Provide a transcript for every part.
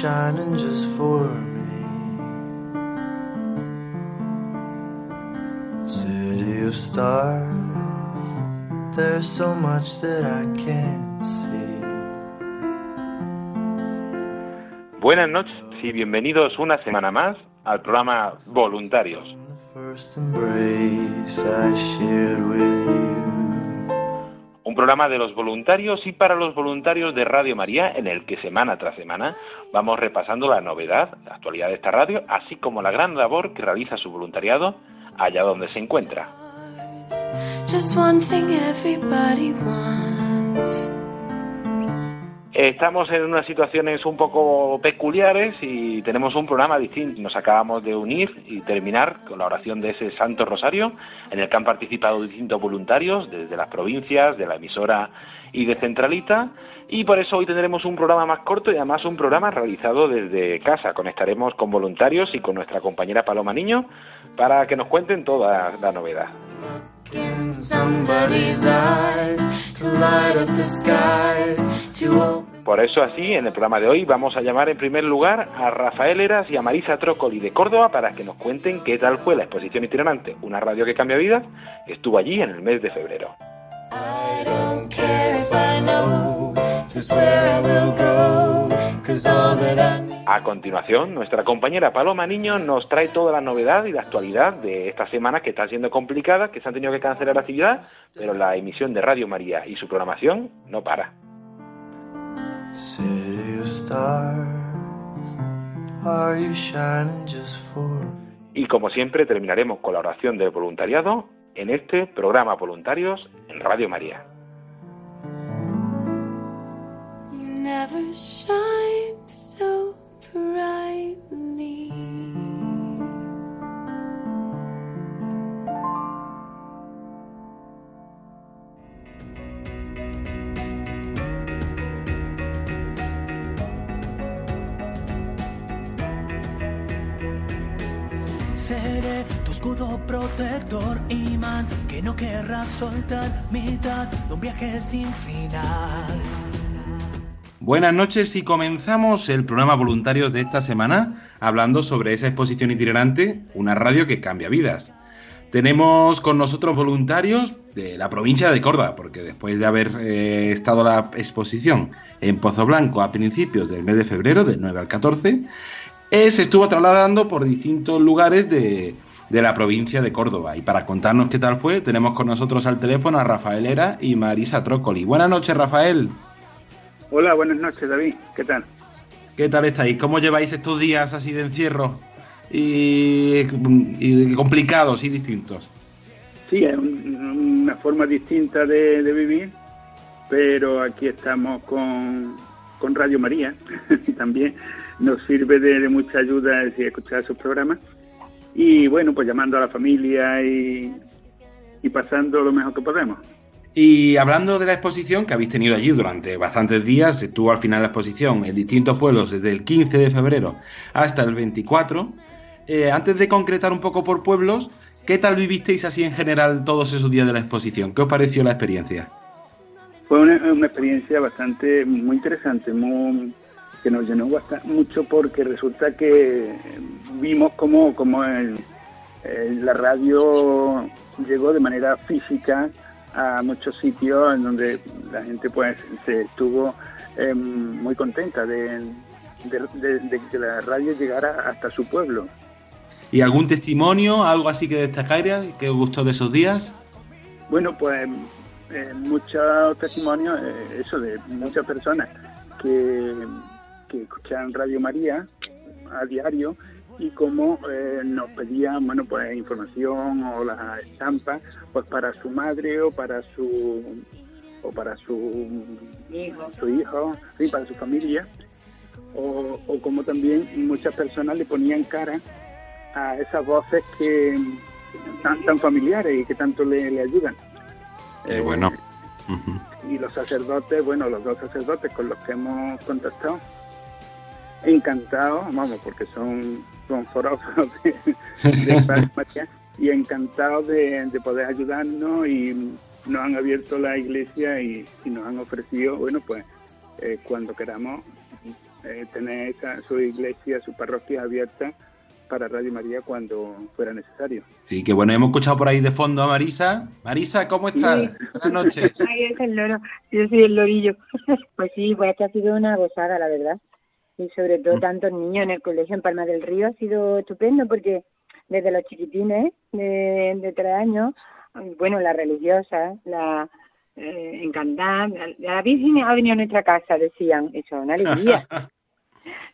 Shining just for me? City of stars, there's so much that I can't see. Buenas noches y bienvenidos una semana más al programa Voluntarios. The first embrace I shared with you. Programa de los voluntarios y para los voluntarios de Radio María en el que semana tras semana vamos repasando la novedad, la actualidad de esta radio, así como la gran labor que realiza su voluntariado allá donde se encuentra. Estamos en unas situaciones un poco peculiares y tenemos un programa distinto. Nos acabamos de unir y terminar con la oración de ese Santo Rosario, en el que han participado distintos voluntarios desde las provincias, de la emisora y de Centralita. Y por eso hoy tendremos un programa más corto y además un programa realizado desde casa. Conectaremos con voluntarios y con nuestra compañera Paloma Niño para que nos cuenten toda la novedad. In somebody's eyes to light up the skies, to open. Por eso así, en el programa de hoy vamos a llamar en primer lugar a Rafael Eras y a Marisa Trócoli de Córdoba para que nos cuenten qué tal fue la exposición itinerante, una radio que cambia vidas, que estuvo allí en el mes de febrero. I don't care if I know A continuación, nuestra compañera Paloma Niño nos trae toda la novedad y la actualidad de esta semana que está siendo complicada, que se han tenido que cancelar la actividad, pero la emisión de Radio María y su programación no para. City of stars, are you shining just for me? Y como siempre, terminaremos con la oración del voluntariado en este programa Voluntarios en Radio María. Never so brightly. Seré tu escudo protector, imán, que no querrás soltar, mitad de un viaje sin final. Buenas noches y comenzamos el programa voluntario de esta semana hablando sobre esa exposición itinerante, una radio que cambia vidas. Tenemos con nosotros voluntarios de la provincia de Córdoba, porque después de haber eh, estado la exposición en Pozo Blanco a principios del mes de febrero, del 9 al 14, eh, se estuvo trasladando por distintos lugares de, de la provincia de Córdoba. Y para contarnos qué tal fue, tenemos con nosotros al teléfono a Rafael Era y Marisa Trócoli. Buenas noches, Rafael. Hola, buenas noches, David. ¿Qué tal? ¿Qué tal estáis? ¿Cómo lleváis estos días así de encierro y, y complicados y distintos? Sí, es un- una forma distinta de, de vivir, pero aquí estamos con, con Radio María y también nos sirve de, de mucha ayuda es decir, escuchar sus programas. Y bueno, pues llamando a la familia y, y pasando lo mejor que podemos. Y hablando de la exposición que habéis tenido allí durante bastantes días, estuvo al final la exposición en distintos pueblos desde el 15 de febrero hasta el 24. Eh, antes de concretar un poco por pueblos, ¿qué tal vivisteis así en general todos esos días de la exposición? ¿Qué os pareció la experiencia? Fue una, experiencia bastante, muy interesante, muy, que nos llenó bastante, mucho porque resulta que vimos cómo, cómo el, la radio llegó de manera física a muchos sitios en donde la gente pues se estuvo eh, muy contenta de, de- de- de que la radio llegara hasta su pueblo. ¿Y algún testimonio, algo así que destacaría, que gustó de esos días? Bueno, pues eh, muchos testimonios, eh, eso de muchas personas que, que escuchan Radio María a diario y cómo eh, nos pedían, bueno, pues información o las estampas, pues para su madre o para su o para su hijo, su hijo, sí, para su familia, o, o como también muchas personas le ponían cara a esas voces que tan, tan familiares y que tanto le, le ayudan. Eh, bueno. Y los sacerdotes, bueno, los dos sacerdotes con los que hemos contactado, encantados, vamos, porque son, son forofos de, de y encantados de, de poder ayudarnos y nos han abierto la iglesia y, y nos han ofrecido, bueno, pues eh, cuando queramos eh, tener esa, su iglesia, su parroquia abierta para Radio María cuando fuera necesario. Sí, que bueno, hemos escuchado por ahí de fondo a Marisa. Marisa, ¿cómo estás? Sí. Buenas noches. Ay, es el loro, yo soy el lorillo. Pues sí, pues ha sido una gozada, la verdad. Y sobre todo tantos niños en el colegio en Palma del Río ha sido estupendo porque desde los chiquitines de, de tres años, bueno, las religiosas, la eh, encantada, la, la Virgen ha venido a nuestra casa, decían, eso, una alegría.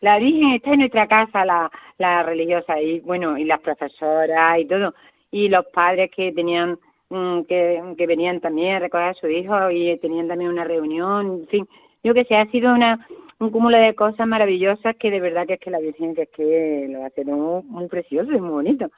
La Virgen está en nuestra casa, la, la religiosa, y bueno, y las profesoras y todo. Y los padres que tenían, mm, que, que venían también a recoger a su hijo y tenían también una reunión, en fin. Yo que sé, ha sido una, un cúmulo de cosas maravillosas que de verdad que es que la Virgen que es que lo hace muy, muy precioso y muy bonito.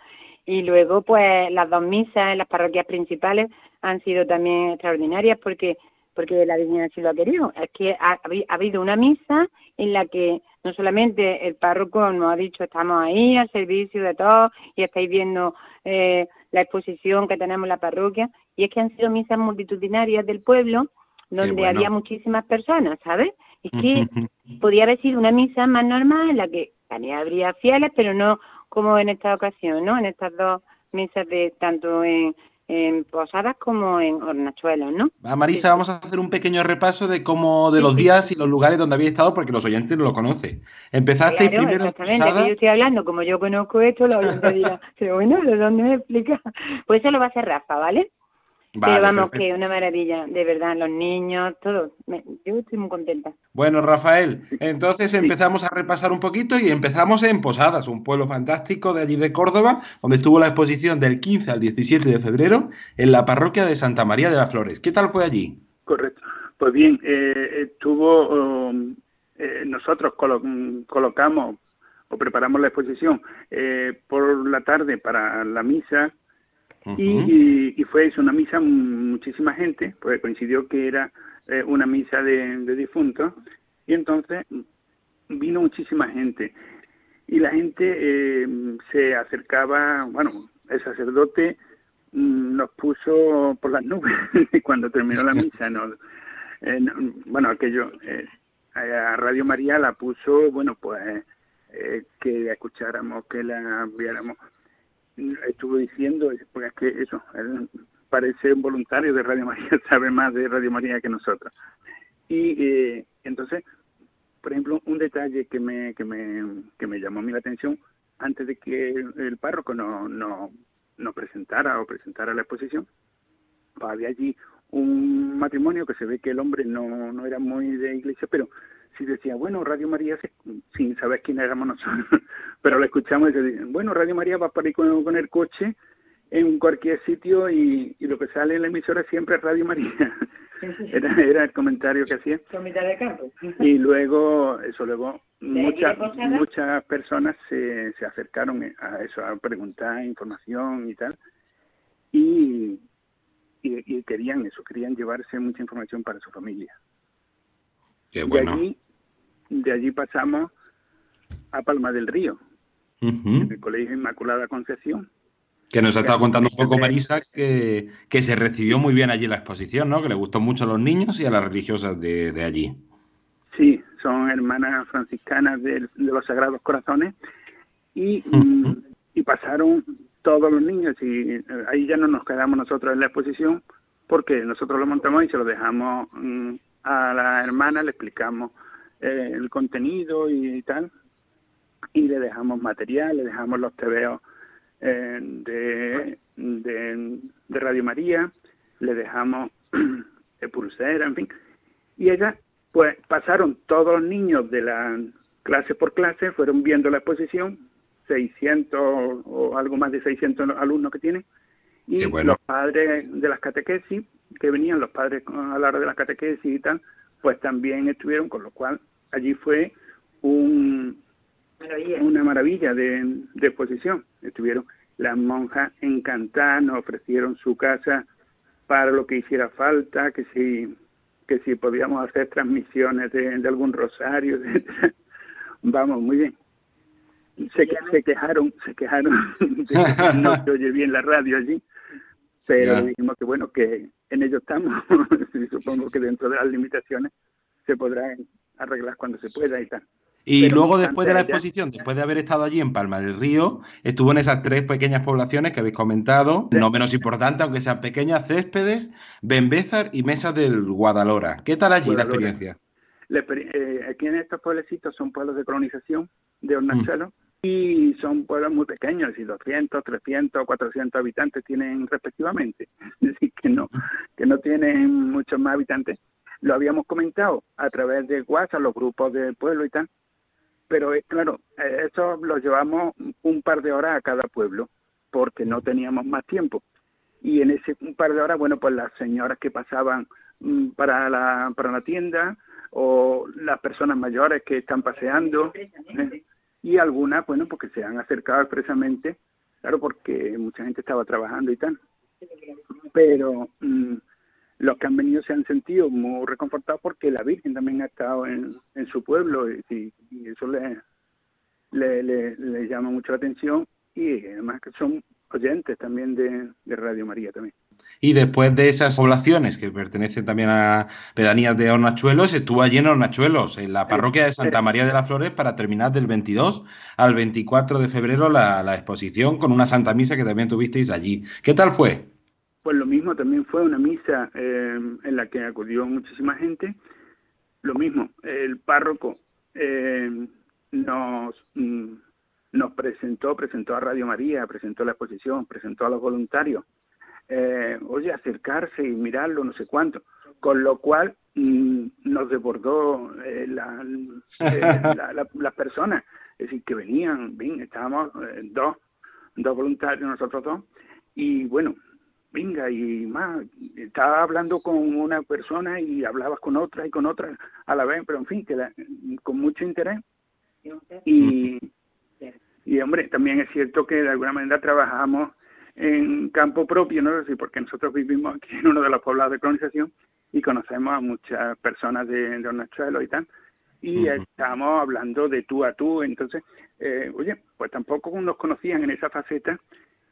Y luego, pues, las dos misas en las parroquias principales han sido también extraordinarias porque porque la Virgen así lo ha querido. Es que ha, ha habido una misa en la que no solamente el párroco nos ha dicho estamos ahí al servicio de todos y estáis viendo eh, la exposición que tenemos en la parroquia, y es que han sido misas multitudinarias del pueblo donde bueno. había muchísimas personas, ¿sabes? Es que podía haber sido una misa más normal en la que también habría fieles, pero no como en esta ocasión, ¿no? En estas dos misas de tanto en, en Posadas como en Hornachuelos, ¿no? A Marisa, vamos a hacer un pequeño repaso de cómo, de los días y los lugares donde habéis estado, porque los oyentes no lo conocen. Empezasteis Claro, primero en exactamente, yo Posadas. estoy hablando, como yo conozco esto, la oyente dirá, pero bueno, ¿de dónde me explica? Pues eso lo va a hacer Rafa, ¿vale? Vale, vamos, perfecto. que una maravilla, de verdad, los niños, todo. Me- yo estoy muy contenta. Bueno, Rafael, entonces empezamos a repasar un poquito y empezamos en Posadas, un pueblo fantástico de allí de Córdoba, donde estuvo la exposición del 15 al 17 de febrero en la parroquia de Santa María de las Flores. ¿Qué tal fue allí? Correcto. Pues bien, eh, estuvo, um, eh, nosotros colo- colocamos o preparamos la exposición eh, por la tarde para la misa Y, y- y fue eso, una misa muchísima gente, porque coincidió que era eh, una misa de, de difuntos y entonces vino muchísima gente y la gente eh, se acercaba, bueno, el sacerdote mm, nos puso por las nubes cuando terminó la misa, ¿no? Eh, no, bueno, aquello, eh, a Radio María la puso, bueno, pues eh, que escucháramos, que la viéramos. Estuvo diciendo, porque es que eso, él parece un voluntario de Radio María, sabe más de Radio María que nosotros. Y eh, entonces, por ejemplo, un detalle que me, que me, que me llamó a mí la atención, antes de que el párroco nos no, nos presentara o presentara la exposición, había allí un matrimonio que se ve que el hombre no, no era muy de iglesia, pero sí decía, bueno, Radio María, se- sin saber quién éramos nosotros, pero lo escuchamos y decían, bueno, Radio María va por ahí con, con el coche en cualquier sitio y, y lo que sale en la emisora siempre es Radio María. Era, era el comentario que hacía. Comité de campo. Y luego, eso luego, ¿De muchas, muchas personas se, se acercaron a eso, a preguntar información y tal. Y, y, y querían eso, querían llevarse mucha información para su familia. Qué bueno. allí, de allí pasamos a Palma del Río, en el Colegio Inmaculada Concepción. Que nos ha estado contando un poco Marisa que, que se recibió muy bien allí la exposición, ¿no? Que le gustó mucho a los niños y a las religiosas de, de allí. Sí, son hermanas franciscanas de, los Sagrados Corazones y, y pasaron todos los niños y eh, ahí ya no nos quedamos nosotros en la exposición porque nosotros lo montamos y se lo dejamos mm, a la hermana, le explicamos eh, el contenido y, tal y le dejamos material, le dejamos los tebeos eh, de, de, de Radio María, le dejamos de pulsera, en fin. Y ella, pues pasaron todos los niños de la clase por clase, fueron viendo la exposición, 600 o algo más de 600 alumnos que tiene, y bueno. los padres de las catequesis, que venían los padres a la hora de las catequesis y tal, pues también estuvieron, con lo cual allí fue un, una maravilla de, de exposición. Estuvieron las monjas encantadas, nos ofrecieron su casa para lo que hiciera falta, que si que si podíamos hacer transmisiones de, de algún rosario, vamos, muy bien. Se, se quejaron, se quejaron de que no se oye bien la radio allí, pero dijimos que bueno, que en ello estamos, y supongo que dentro de las limitaciones se podrán arreglar cuando se pueda y tal. Y Pero luego, después de la exposición, después de haber estado allí en Palma del Río, estuvo en esas tres pequeñas poblaciones que habéis comentado, Sí. no menos importantes, aunque sean pequeñas, Céspedes, Benbézar y Mesa del Guadalhora. ¿Qué tal allí la experiencia? La eh, aquí en estos pueblecitos son pueblos de colonización de Hornachuelo y son pueblos muy pequeños, y 200, 300, 400 habitantes tienen respectivamente, es decir, que no, que no tienen muchos más habitantes. Lo habíamos comentado a través de WhatsApp, los grupos del pueblo y tal, pero eh, claro, eh, eso lo llevamos un par de horas a cada pueblo, porque no teníamos más tiempo. Y en ese un par de horas, bueno, pues las señoras que pasaban mm, para la, para la tienda, o las personas mayores que están paseando, ¿eh? Y algunas, bueno, porque se han acercado expresamente, claro, porque mucha gente estaba trabajando y tal. Pero mm, los que han venido se han sentido muy reconfortados porque la Virgen también ha estado en, en su pueblo y, y- eso le, le, le, le llama mucho la atención y además que son oyentes también de, de Radio María también. Y después de esas poblaciones que pertenecen también a pedanías de Hornachuelos, estuvo allí en Hornachuelos, en la parroquia de Santa María de las Flores, para terminar del 22 al 24 de febrero la, la exposición con una Santa Misa que también tuvisteis allí. ¿Qué tal fue? Pues lo mismo, también fue una misa eh, en la que acudió muchísima gente. Lo mismo, el párroco eh, nos, mm, nos presentó, presentó a Radio María, presentó la exposición, presentó a los voluntarios. Eh, oye, acercarse y mirarlo, no sé cuánto. Con lo cual mm, nos desbordó eh, la, eh, la- la- las personas. Es decir, que venían, bien, estábamos eh, dos, dos voluntarios, nosotros dos. Y bueno, venga, y más, estaba hablando con una persona y hablabas con otra y con otra a la vez, pero en fin, que la- con mucho interés. Y, y hombre, también es cierto que de alguna manera trabajamos en campo propio, ¿no? Decir, porque nosotros vivimos aquí en uno de los poblados de colonización y conocemos a muchas personas de, de Hornachuelo y tal, y estamos hablando de tú a tú, entonces, eh, oye, pues tampoco nos conocían en esa faceta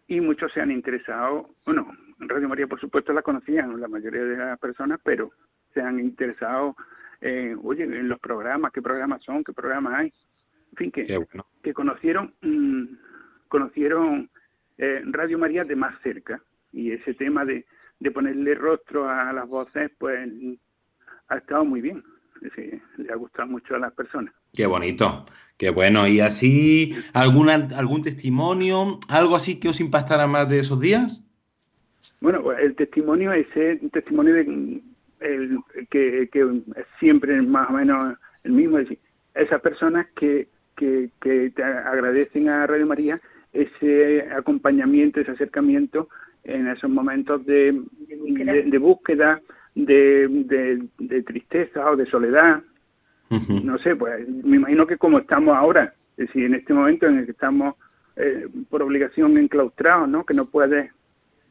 y muchos se han interesado, bueno, en Radio María por supuesto la conocían la mayoría de las personas, pero se han interesado, eh, oye, en los programas, qué programas son, qué programas hay, en fin, que, bueno. que conocieron, mm, conocieron eh, Radio María de más cerca y ese tema de, de ponerle rostro a las voces, pues ha estado muy bien, Es le ha gustado mucho a las personas. Qué bonito, qué bueno. ¿Y así alguna, algún testimonio, algo así que os impactara más de esos días? Bueno, pues, el testimonio ese un testimonio de, el, que, que es siempre más o menos el mismo, es decir, esas personas que, que, que te agradecen a Radio María ese acompañamiento, ese acercamiento en esos momentos de, de, de búsqueda, de, de, de tristeza o de soledad, no sé, pues me imagino que como estamos ahora, es decir, en este momento en el que estamos eh, por obligación enclaustrados, ¿no? Que no puedes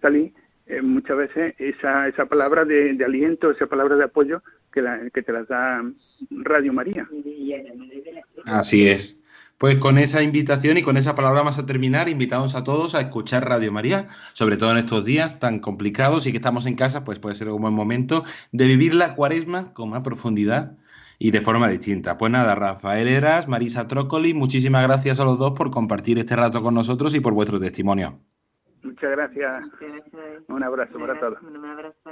salir, eh, muchas veces esa, esa palabra de, de aliento, esa palabra de apoyo que, la, que te las da Radio María. Así es. Pues con esa invitación y con esa palabra vamos a terminar. Invitamos a todos a escuchar Radio María, sobre todo en estos días tan complicados y que estamos en casa, pues puede ser un buen momento de vivir la cuaresma con más profundidad y de forma distinta. Pues nada, Rafael Eras, Marisa Trócoli, muchísimas gracias a los dos por compartir este rato con nosotros y por vuestro testimonio. Muchas gracias. Un abrazo para todos.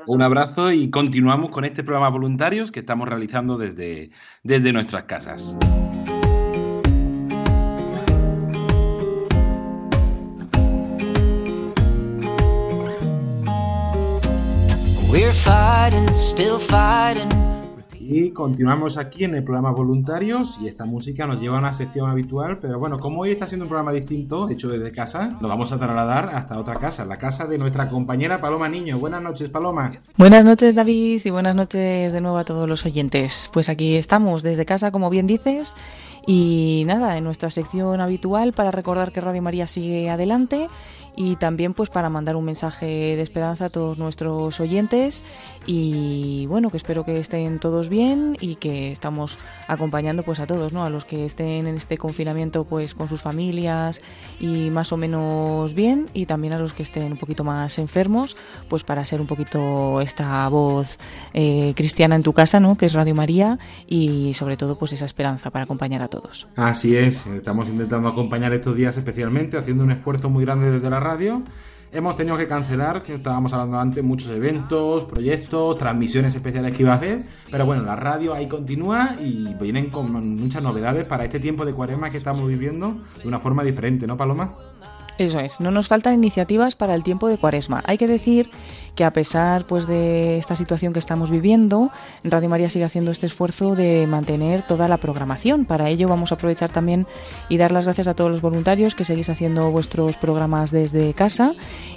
Un abrazo y continuamos con este programa voluntarios que estamos realizando desde, desde nuestras casas. We're fighting, still fighting. Y continuamos aquí en el programa Voluntarios y esta música nos lleva a una sección habitual, pero bueno, como hoy está siendo un programa distinto, hecho desde casa, lo vamos a trasladar hasta otra casa, la casa de nuestra compañera Paloma Niño. Buenas noches, Paloma. Buenas noches, David, y buenas noches de nuevo a todos los oyentes. Pues aquí estamos desde casa, como bien dices, y nada, en nuestra sección habitual para recordar que Radio María sigue adelante y también pues para mandar un mensaje de esperanza a todos nuestros oyentes. Y bueno que espero que estén todos bien y que estamos acompañando pues a todos no a los que estén en este confinamiento pues con sus familias y más o menos bien y también a los que estén un poquito más enfermos pues para ser un poquito esta voz eh, cristiana en tu casa no que es Radio María y sobre todo pues esa esperanza para acompañar a todos. Así es, estamos intentando acompañar estos días especialmente, haciendo un esfuerzo muy grande desde la radio. Hemos tenido que cancelar, que estábamos hablando antes, muchos eventos, proyectos, transmisiones especiales que iba a hacer. Pero bueno, la radio ahí continúa y vienen con muchas novedades para este tiempo de cuaresma que estamos viviendo de una forma diferente, ¿no, Paloma? Eso es, no nos faltan iniciativas para el tiempo de cuaresma. Hay que decir que a pesar pues de esta situación que estamos viviendo, Radio María sigue haciendo este esfuerzo de mantener toda la programación. Para ello vamos a aprovechar también y dar las gracias a todos los voluntarios que seguís haciendo vuestros programas desde casa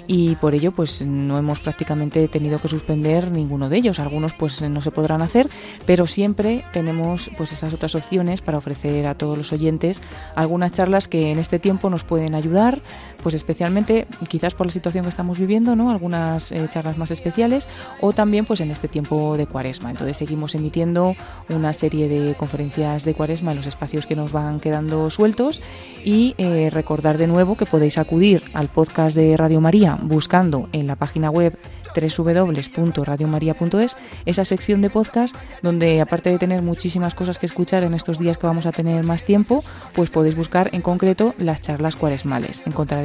y por ello pues no hemos prácticamente tenido que suspender ninguno de ellos. Algunos pues no se podrán hacer, pero siempre tenemos pues esas otras opciones para ofrecer a todos los oyentes algunas charlas que en este tiempo nos pueden ayudar pues especialmente quizás por la situación que estamos viviendo, ¿no? Algunas eh, charlas más especiales o también pues en este tiempo de Cuaresma. Entonces seguimos emitiendo una serie de conferencias de Cuaresma en los espacios que nos van quedando sueltos y eh, recordar de nuevo que podéis acudir al podcast de Radio María buscando en la página web www.radiomaria.es, esa sección de podcast donde aparte de tener muchísimas cosas que escuchar en estos días que vamos a tener más tiempo, pues podéis buscar en concreto las charlas cuaresmales. Encontraréis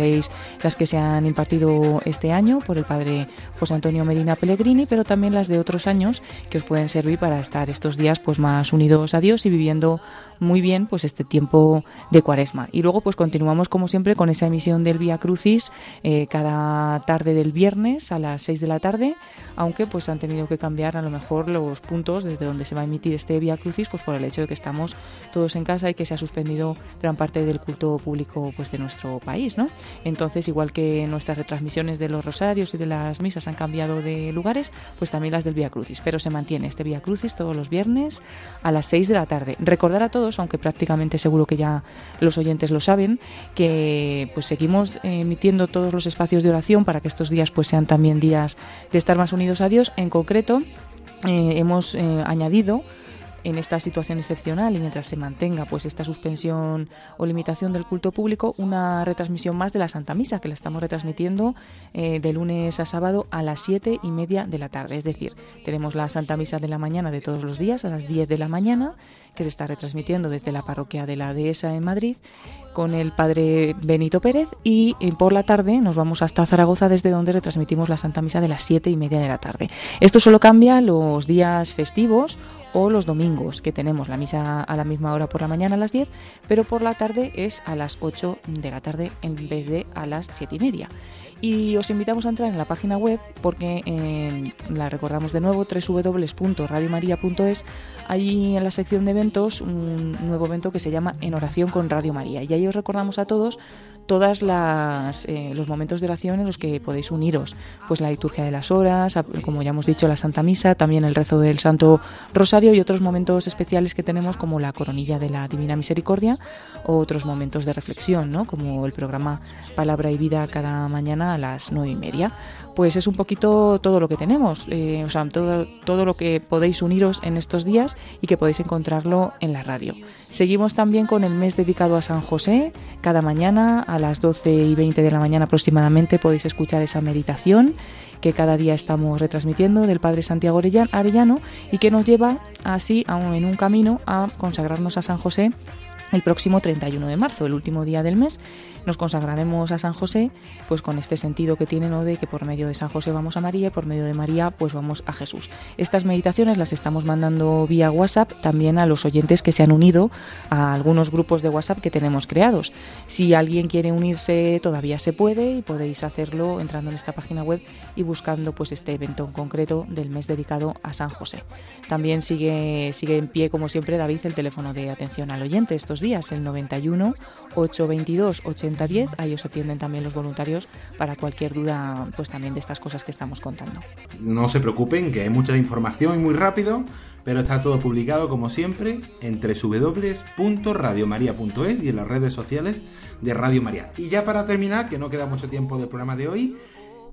las que se han impartido este año por el padre José Antonio Medina Pellegrini, pero también las de otros años que os pueden servir para estar estos días pues más unidos a Dios y viviendo muy bien pues este tiempo de cuaresma. Y luego pues continuamos como siempre con esa emisión del Vía Crucis eh, cada tarde del viernes a las 6 de la tarde, aunque pues han tenido que cambiar a lo mejor los puntos desde donde se va a emitir este Vía Crucis pues por el hecho de que estamos todos en casa y que se ha suspendido gran parte del culto público pues de nuestro país, ¿no? Entonces, igual que nuestras retransmisiones de los rosarios y de las misas han cambiado de lugares, pues también las del Vía Crucis, pero se mantiene este Vía Crucis todos los viernes a las 6 de la tarde. Recordar a todos, aunque prácticamente seguro que ya los oyentes lo saben, que pues seguimos emitiendo todos los espacios de oración para que estos días pues sean también días de estar más unidos a Dios. En concreto, eh, hemos eh, añadido en esta situación excepcional y mientras se mantenga pues esta suspensión o limitación del culto público, una retransmisión más de la Santa Misa, que la estamos retransmitiendo eh, de lunes a sábado a las siete y media de la tarde. Es decir, tenemos la Santa Misa de la mañana de todos los días a las 10 de la mañana, que se está retransmitiendo desde la parroquia de la Dehesa en Madrid, con el padre Benito Pérez y eh, por la tarde nos vamos hasta Zaragoza desde donde retransmitimos la Santa Misa de las siete y media de la tarde. Esto solo cambia los días festivos o los domingos, que tenemos la misa a la misma hora por la mañana a las 10, pero por la tarde es a las 8 de la tarde en vez de a las 7 y media. Y os invitamos a entrar en la página web porque eh, la recordamos de nuevo, www.radiomaria.es. Ahí en la sección de eventos, un nuevo evento que se llama En oración con Radio María. Y ahí os recordamos a todos todas las eh, los momentos de oración en los que podéis uniros pues la liturgia de las horas como ya hemos dicho la Santa Misa también el rezo del Santo Rosario y otros momentos especiales que tenemos como la coronilla de la Divina Misericordia o otros momentos de reflexión ¿no? como el programa Palabra y Vida cada mañana a las nueve y media pues es un poquito todo lo que tenemos eh, o sea todo, todo lo que podéis uniros en estos días y que podéis encontrarlo en la radio. Seguimos también con el mes dedicado a San José. Cada mañana a las 12 y 20 de la mañana aproximadamente podéis escuchar esa meditación que cada día estamos retransmitiendo del Padre Santiago Arellano y que nos lleva así en un camino a consagrarnos a San José el próximo 31 de marzo, el último día del mes, nos consagraremos a San José, pues con este sentido que tiene, ¿no? De que por medio de San José vamos a María y por medio de María, pues vamos a Jesús. Estas meditaciones las estamos mandando vía WhatsApp también a los oyentes que se han unido a algunos grupos de WhatsApp que tenemos creados. Si alguien quiere unirse, todavía se puede y podéis hacerlo entrando en esta página web y buscando pues este evento en concreto del mes dedicado a San José. También sigue, sigue en pie, como siempre, David, el teléfono de atención al oyente días, el 91 822 8010. Ahí os atienden también los voluntarios para cualquier duda, pues también de estas cosas que estamos contando. No se preocupen, que hay mucha información y muy rápido, pero está todo publicado como siempre en www.radiomaria.es y en las redes sociales de Radio María. Y ya para terminar, que no queda mucho tiempo del programa de hoy,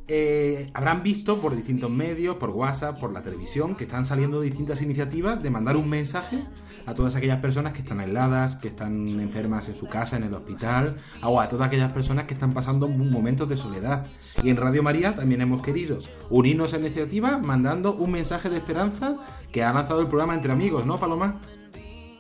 eh, habrán visto por distintos medios, por WhatsApp, por la televisión, que están saliendo distintas iniciativas de mandar un mensaje a todas aquellas personas que están aisladas, que están enfermas en su casa, en el hospital, o a todas aquellas personas que están pasando momentos de soledad. Y en Radio María también hemos querido unirnos a la iniciativa mandando un mensaje de esperanza que ha lanzado el programa Entre Amigos, ¿no, Paloma?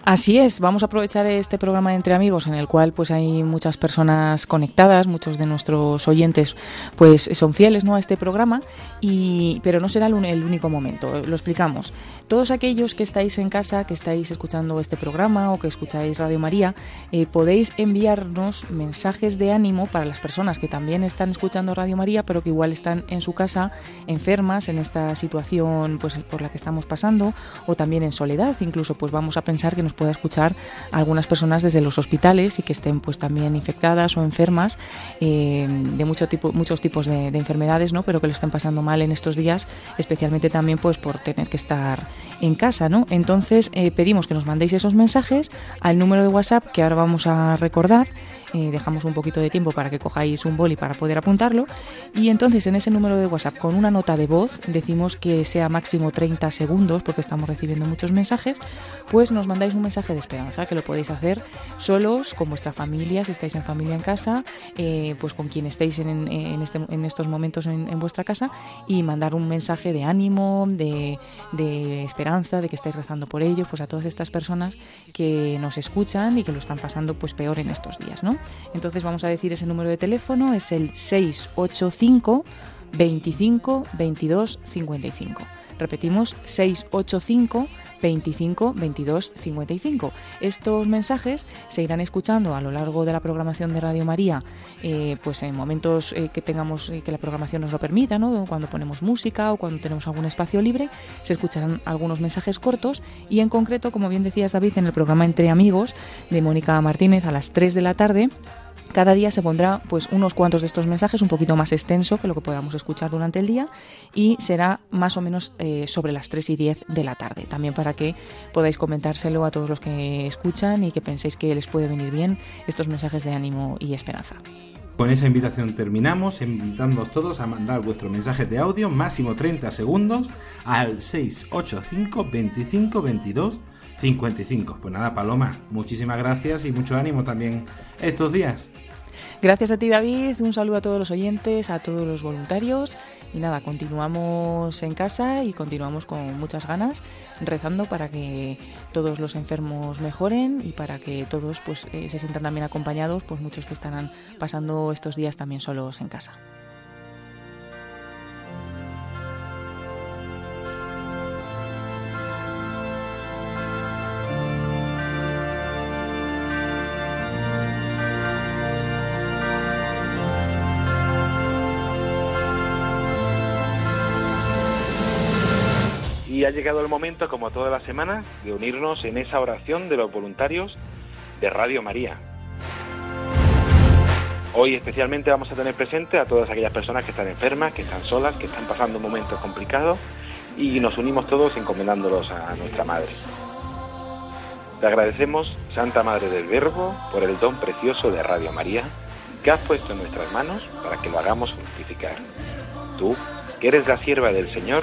Así es, vamos a aprovechar este programa entre amigos en el cual pues hay muchas personas conectadas, muchos de nuestros oyentes pues son fieles ¿no? a este programa, y, pero no será el, el único momento, lo explicamos. Todos aquellos que estáis en casa, que estáis escuchando este programa o que escucháis Radio María, eh, podéis enviarnos mensajes de ánimo para las personas que también están escuchando Radio María, pero que igual están en su casa enfermas en esta situación pues por la que estamos pasando o también en soledad. Incluso pues vamos a pensar que nos pueda escuchar algunas personas desde los hospitales y que estén pues también infectadas o enfermas eh, de mucho tipo, muchos tipos de, de enfermedades, ¿no? Pero que lo estén pasando mal en estos días, especialmente también pues por tener que estar en casa, ¿no? Entonces eh, pedimos que nos mandéis esos mensajes al número de WhatsApp que ahora vamos a recordar. Eh, dejamos un poquito de tiempo para que cojáis un boli para poder apuntarlo y entonces en ese número de WhatsApp con una nota de voz decimos que sea máximo 30 segundos porque estamos recibiendo muchos mensajes pues nos mandáis un mensaje de esperanza que lo podéis hacer solos, con vuestra familia, si estáis en familia en casa, eh, pues con quien estéis en, en, este, en estos momentos en, en, vuestra casa y mandar un mensaje de ánimo, de, de, esperanza, de que estáis rezando por ellos, pues a todas estas personas que nos escuchan y que lo están pasando pues peor en estos días, ¿no? Entonces vamos a decir ese número de teléfono, es el 685 25 22 55. Repetimos 685 25 22 55. Estos mensajes se irán escuchando a lo largo de la programación de Radio María, eh, pues en momentos eh, que tengamos eh, que la programación nos lo permita, ¿no? cuando ponemos música o cuando tenemos algún espacio libre, se escucharán algunos mensajes cortos y en concreto, como bien decías David, en el programa Entre Amigos de Mónica Martínez a las 3 de la tarde cada día se pondrá pues unos cuantos de estos mensajes un poquito más extenso que lo que podamos escuchar durante el día y será más o menos eh, sobre las 3 y 10 de la tarde también para que podáis comentárselo a todos los que escuchan y que penséis que les puede venir bien estos mensajes de ánimo y esperanza. Con esa invitación terminamos, invitándoos todos a mandar vuestros mensajes de audio, máximo 30 segundos, al 685 25 22 55. Pues nada, Paloma, muchísimas gracias y mucho ánimo también estos días. Gracias a ti, David. Un saludo a todos los oyentes, a todos los voluntarios. Y nada, continuamos en casa y continuamos con muchas ganas rezando para que todos los enfermos mejoren y para que todos pues, eh, se sientan también acompañados, pues muchos que están pasando estos días también solos en casa. Llegado el momento, como todas las semanas, de unirnos en esa oración de los voluntarios de Radio María. Hoy especialmente vamos a tener presente a todas aquellas personas que están enfermas, que están solas, que están pasando momentos complicados y nos unimos todos encomendándolos a nuestra Madre. Te agradecemos, Santa Madre del Verbo, por el don precioso de Radio María que has puesto en nuestras manos para que lo hagamos fructificar. Tú, que eres la sierva del Señor,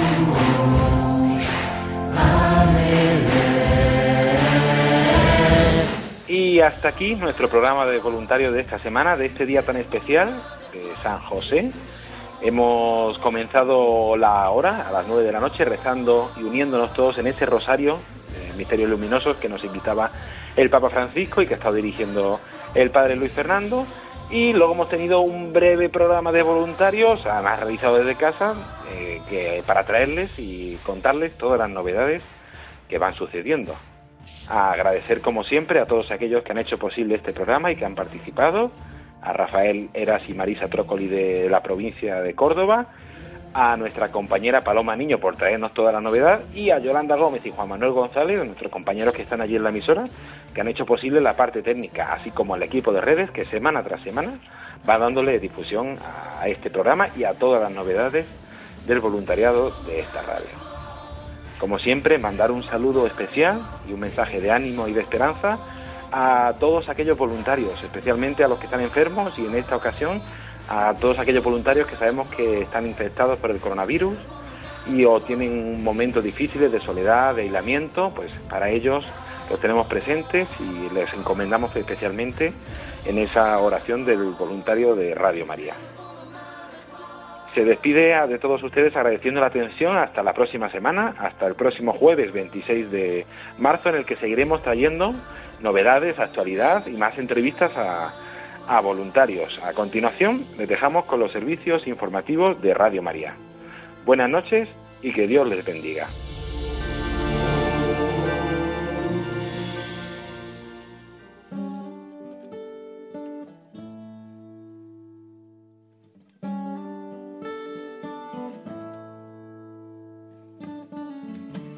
Y hasta aquí nuestro programa de voluntarios de esta semana, de este día tan especial de San José. Hemos comenzado la hora a las 9 de la noche rezando y uniéndonos todos en ese rosario misterios luminosos que nos invitaba el Papa Francisco y que ha estado dirigiendo el Padre Luis Fernando. Y luego hemos tenido un breve programa de voluntarios, además realizado desde casa, eh, que, para traerles y contarles todas las novedades que van sucediendo. A agradecer como siempre a todos aquellos que han hecho posible este programa y que han participado, a Rafael Eras y Marisa Trócoli de la provincia de Córdoba, a nuestra compañera Paloma Niño por traernos toda la novedad. Y a Yolanda Gómez y Juan Manuel González, nuestros compañeros que están allí en la emisora, que han hecho posible la parte técnica, así como el equipo de redes que semana tras semana va dándole difusión a este programa y a todas las novedades del voluntariado de esta radio. Como siempre, mandar un saludo especial y un mensaje de ánimo y de esperanza a todos aquellos voluntarios, especialmente a los que están enfermos y en esta ocasión a todos aquellos voluntarios que sabemos que están infectados por el coronavirus y o tienen momentos difíciles de soledad, de aislamiento, pues para ellos los tenemos presentes y les encomendamos especialmente en esa oración del voluntario de Radio María. Se despide de todos ustedes agradeciendo la atención hasta la próxima semana, hasta el próximo jueves 26 de marzo, en el que seguiremos trayendo novedades, actualidad y más entrevistas a, a voluntarios. A continuación, les dejamos con los servicios informativos de Radio María. Buenas noches y que Dios les bendiga.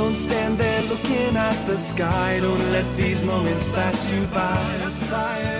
Don't stand there looking at the sky. Don't let these moments pass you by. I'm tired